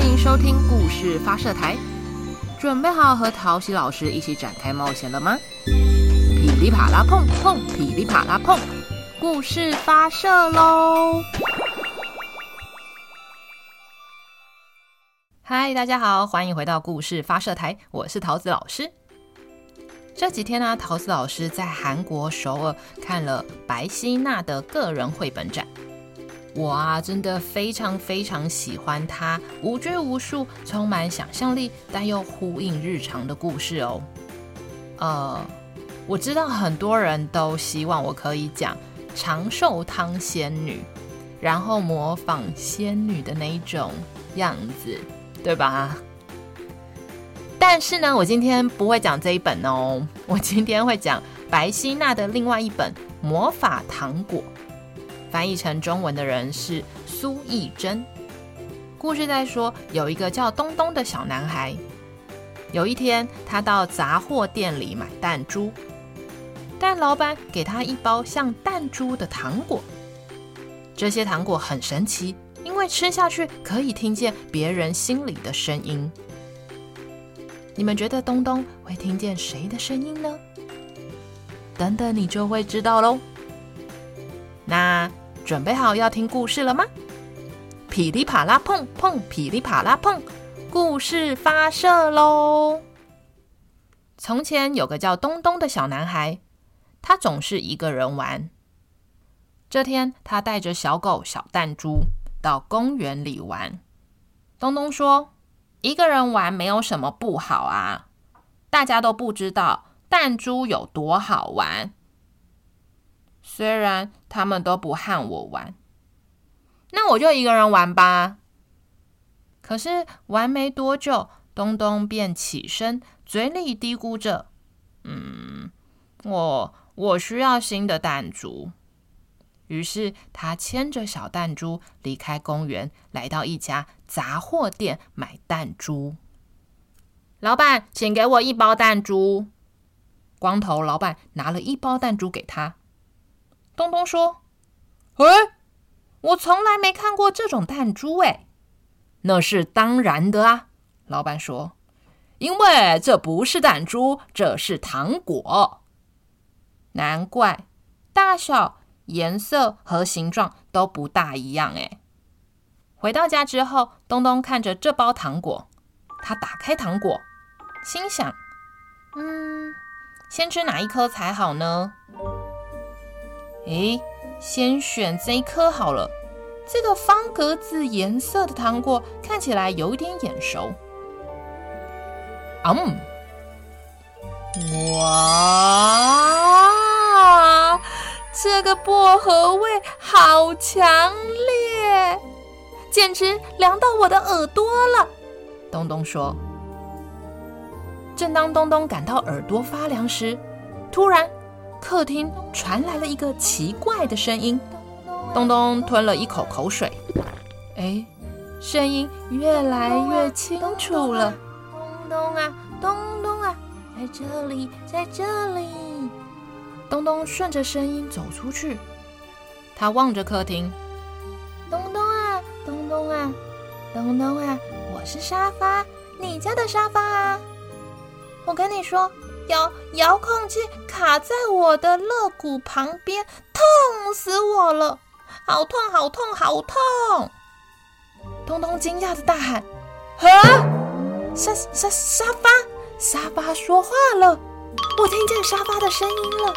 欢迎收听故事发射台，准备好和陶喜老师一起展开冒险了吗？噼里啪啦碰碰，噼里啪啦碰，故事发射喽！嗨，大家好，欢迎回到故事发射台，我是桃子老师。这几天呢，桃子老师在韩国首尔看了白希娜的个人绘本展。我啊，真的非常非常喜欢他无拘无束、充满想象力但又呼应日常的故事哦。呃，我知道很多人都希望我可以讲长寿汤仙女，然后模仿仙女的那一种样子，对吧？但是呢，我今天不会讲这一本哦，我今天会讲白希娜的另外一本《魔法糖果》。翻译成中文的人是苏懿祯。故事在说，有一个叫东东的小男孩。有一天，他到杂货店里买弹珠，但老板给他一包像弹珠的糖果。这些糖果很神奇，因为吃下去可以听见别人心里的声音。你们觉得东东会听见谁的声音呢？等等，你就会知道喽。那。准备好要听故事了吗？噼里啪啦碰碰，噼里啪啦碰，故事发射喽！从前有个叫东东的小男孩，他总是一个人玩。这天，他带着小狗小弹珠到公园里玩。东东说：“一个人玩没有什么不好啊，大家都不知道弹珠有多好玩。”虽然他们都不和我玩，那我就一个人玩吧。可是玩没多久，东东便起身，嘴里嘀咕着：“嗯，我我需要新的弹珠。”于是他牵着小弹珠离开公园，来到一家杂货店买弹珠。老板，请给我一包弹珠。光头老板拿了一包弹珠给他。东东说：“哎，我从来没看过这种弹珠哎。”“那是当然的啊。”老板说，“因为这不是弹珠，这是糖果。难怪大小、颜色和形状都不大一样哎。”回到家之后，东东看着这包糖果，他打开糖果，心想：“嗯，先吃哪一颗才好呢？”诶，先选这一颗好了。这个方格子颜色的糖果看起来有点眼熟。嗯，哇，这个薄荷味好强烈，简直凉到我的耳朵了。东东说。正当东东感到耳朵发凉时，突然。客厅传来了一个奇怪的声音，东东吞了一口口水，哎，声音越来越清楚了。东东啊，东东啊，在这里，在这里。东东顺着声音走出去，他望着客厅。东东啊，东东啊，东东啊，我是沙发，你家的沙发啊。我跟你说。遥遥控器卡在我的肋骨旁边，痛死我了！好痛，好痛，好痛！通通惊讶的大喊：“啊！沙沙沙发，沙发说话了！我听见沙发的声音了。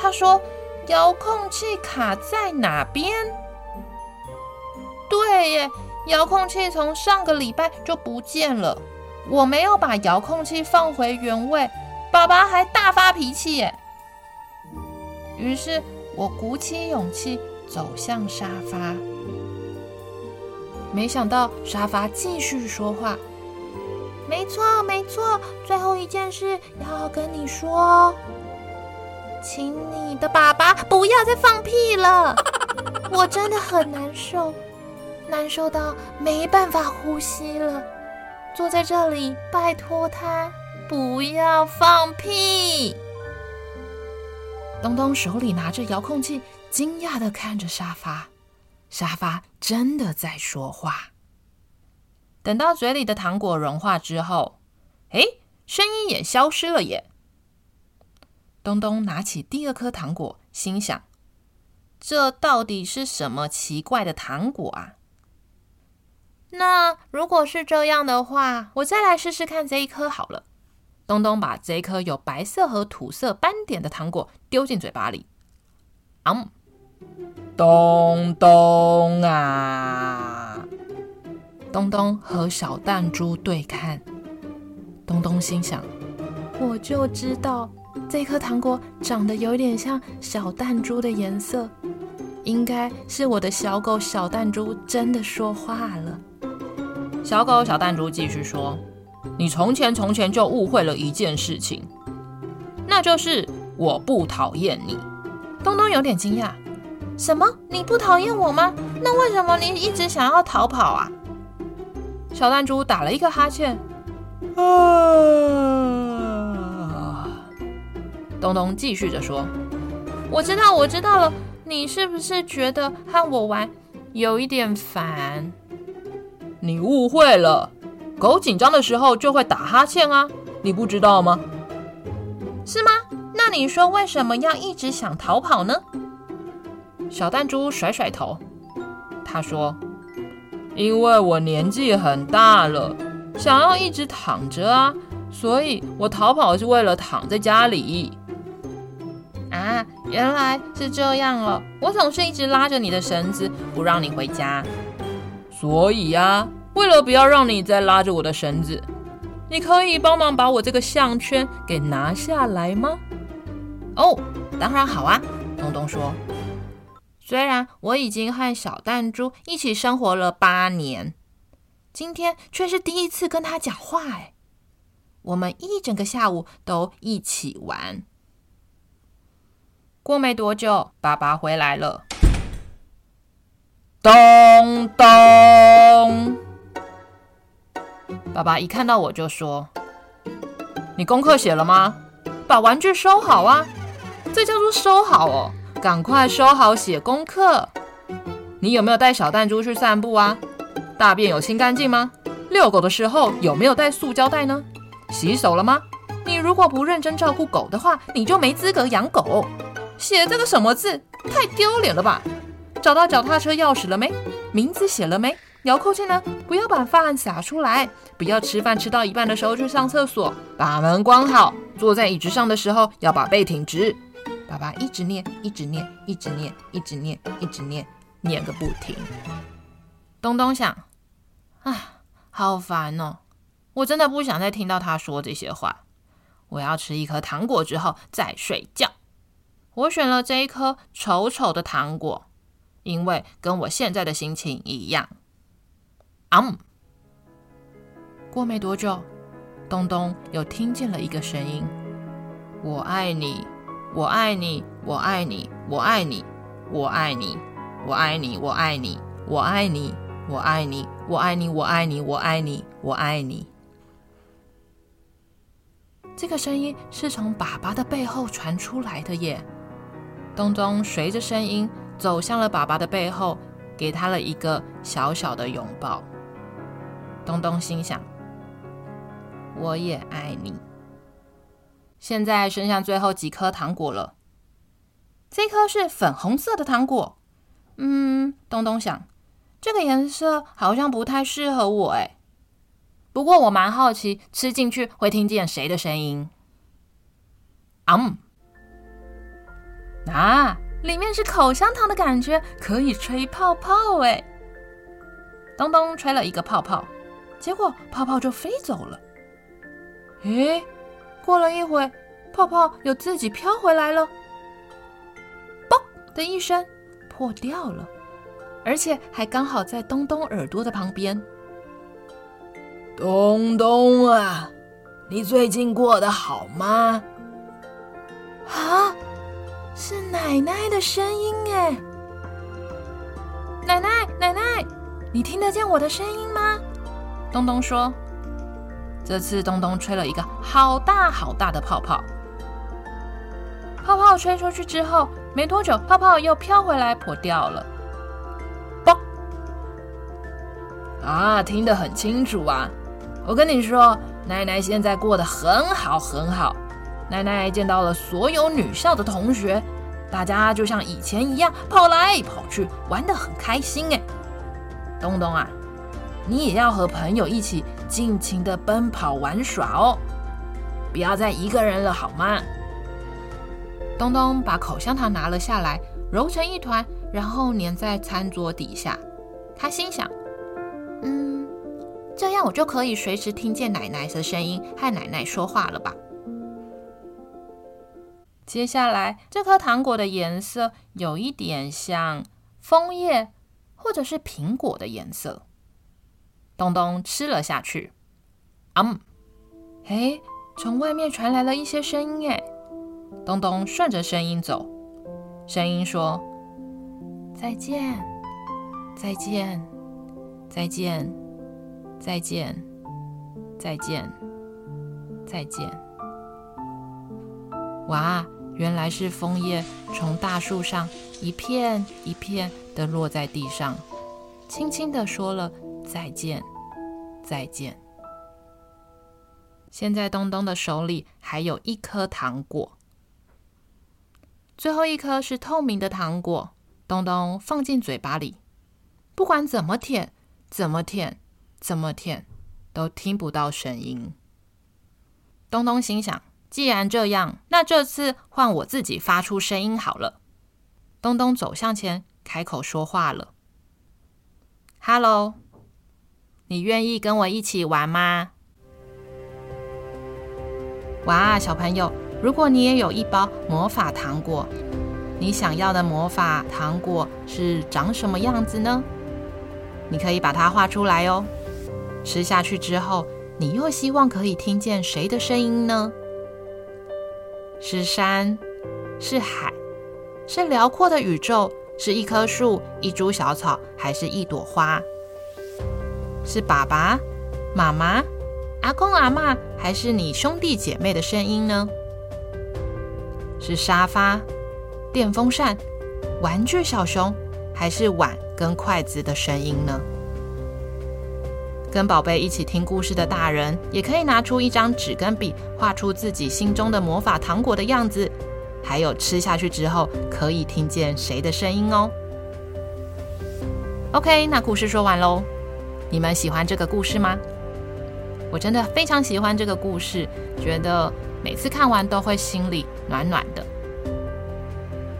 他说：遥控器卡在哪边？对耶，遥控器从上个礼拜就不见了。我没有把遥控器放回原位。”爸爸还大发脾气耶，于是我鼓起勇气走向沙发，没想到沙发继续说话。没错，没错，最后一件事要跟你说，请你的爸爸不要再放屁了，我真的很难受，难受到没办法呼吸了。坐在这里，拜托他。不要放屁！东东手里拿着遥控器，惊讶的看着沙发。沙发真的在说话。等到嘴里的糖果融化之后，哎，声音也消失了耶。东东拿起第二颗糖果，心想：这到底是什么奇怪的糖果啊？那如果是这样的话，我再来试试看这一颗好了。东东把这颗有白色和土色斑点的糖果丢进嘴巴里，嗯，东东啊！东东和小弹珠对看，东东心想：我就知道这颗糖果长得有点像小弹珠的颜色，应该是我的小狗小弹珠真的说话了。小狗小弹珠继续说。你从前从前就误会了一件事情，那就是我不讨厌你。东东有点惊讶，什么？你不讨厌我吗？那为什么你一直想要逃跑啊？小弹珠打了一个哈欠，啊。东东继续着说：“我知道，我知道了。你是不是觉得和我玩有一点烦？你误会了。”狗紧张的时候就会打哈欠啊，你不知道吗？是吗？那你说为什么要一直想逃跑呢？小弹珠甩甩头，他说：“因为我年纪很大了，想要一直躺着啊，所以我逃跑是为了躺在家里。”啊，原来是这样了。我总是一直拉着你的绳子，不让你回家，所以呀。为了不要让你再拉着我的绳子，你可以帮忙把我这个项圈给拿下来吗？哦，当然好啊，东东说。虽然我已经和小弹珠一起生活了八年，今天却是第一次跟他讲话。哎，我们一整个下午都一起玩。过没多久，爸爸回来了。咚咚。爸爸一看到我就说：“你功课写了吗？把玩具收好啊！这叫做收好哦，赶快收好写功课。你有没有带小弹珠去散步啊？大便有清干净吗？遛狗的时候有没有带塑胶袋呢？洗手了吗？你如果不认真照顾狗的话，你就没资格养狗。写这个什么字？太丢脸了吧！找到脚踏车钥匙了没？名字写了没？”遥控器呢？不要把饭洒出来，不要吃饭吃到一半的时候去上厕所，把门关好。坐在椅子上的时候要把背挺直。爸爸一直念，一直念，一直念，一直念，一直念，念个不停。东东想，啊，好烦哦！我真的不想再听到他说这些话。我要吃一颗糖果之后再睡觉。我选了这一颗丑丑的糖果，因为跟我现在的心情一样。嗯，过没多久，东东又听见了一个声音：“我爱你，我爱你，我爱你，我爱你，我爱你，我爱你，我爱你，我爱你，我爱你，我爱你，我爱你，我爱你，我爱你。”这个声音是从爸爸的背后传出来的耶。东东随着声音走向了爸爸的背后，给他了一个小小的拥抱。东东心想：“我也爱你。”现在剩下最后几颗糖果了，这颗是粉红色的糖果。嗯，东东想，这个颜色好像不太适合我哎。不过我蛮好奇，吃进去会听见谁的声音？嗯，啊，里面是口香糖的感觉，可以吹泡泡哎。东东吹了一个泡泡。结果泡泡就飞走了。诶，过了一会，泡泡又自己飘回来了。嘣的一声，破掉了，而且还刚好在东东耳朵的旁边。东东啊，你最近过得好吗？啊，是奶奶的声音哎。奶奶，奶奶，你听得见我的声音吗？东东说：“这次东东吹了一个好大好大的泡泡，泡泡吹出去之后，没多久，泡泡又飘回来破掉了。嘣！啊，听得很清楚啊！我跟你说，奶奶现在过得很好很好。奶奶见到了所有女校的同学，大家就像以前一样跑来跑去，玩得很开心哎。东东啊，你也要和朋友一起尽情的奔跑玩耍哦，不要再一个人了好吗？东东把口香糖拿了下来，揉成一团，然后粘在餐桌底下。他心想。嗯这样我就可以随时听见奶奶的声音，和奶奶说话了吧？接下来，这颗糖果的颜色有一点像枫叶，或者是苹果的颜色。东东吃了下去，嗯，哎，从外面传来了一些声音，哎，东东顺着声音走，声音说：“再见，再见，再见。”再见，再见，再见！哇，原来是枫叶从大树上一片一片的落在地上，轻轻的说了再见，再见。现在东东的手里还有一颗糖果，最后一颗是透明的糖果，东东放进嘴巴里，不管怎么舔，怎么舔。怎么舔都听不到声音。东东心想：既然这样，那这次换我自己发出声音好了。东东走向前，开口说话了：“Hello，你愿意跟我一起玩吗？”哇，小朋友，如果你也有一包魔法糖果，你想要的魔法糖果是长什么样子呢？你可以把它画出来哦。吃下去之后，你又希望可以听见谁的声音呢？是山，是海，是辽阔的宇宙，是一棵树、一株小草，还是一朵花？是爸爸妈妈、阿公阿嬷，还是你兄弟姐妹的声音呢？是沙发、电风扇、玩具小熊，还是碗跟筷子的声音呢？跟宝贝一起听故事的大人，也可以拿出一张纸跟笔，画出自己心中的魔法糖果的样子，还有吃下去之后可以听见谁的声音哦。OK，那故事说完喽。你们喜欢这个故事吗？我真的非常喜欢这个故事，觉得每次看完都会心里暖暖的。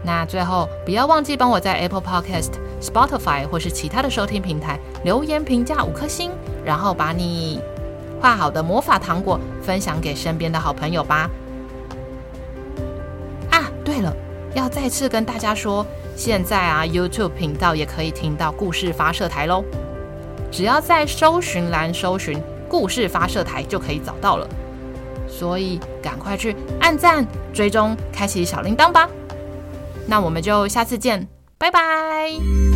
那最后不要忘记帮我在 Apple Podcast、Spotify 或是其他的收听平台留言评价五颗星。然后把你画好的魔法糖果分享给身边的好朋友吧。啊，对了，要再次跟大家说，现在啊，YouTube 频道也可以听到故事发射台喽。只要在搜寻栏搜寻“故事发射台”就可以找到了。所以赶快去按赞、追踪、开启小铃铛吧。那我们就下次见，拜拜。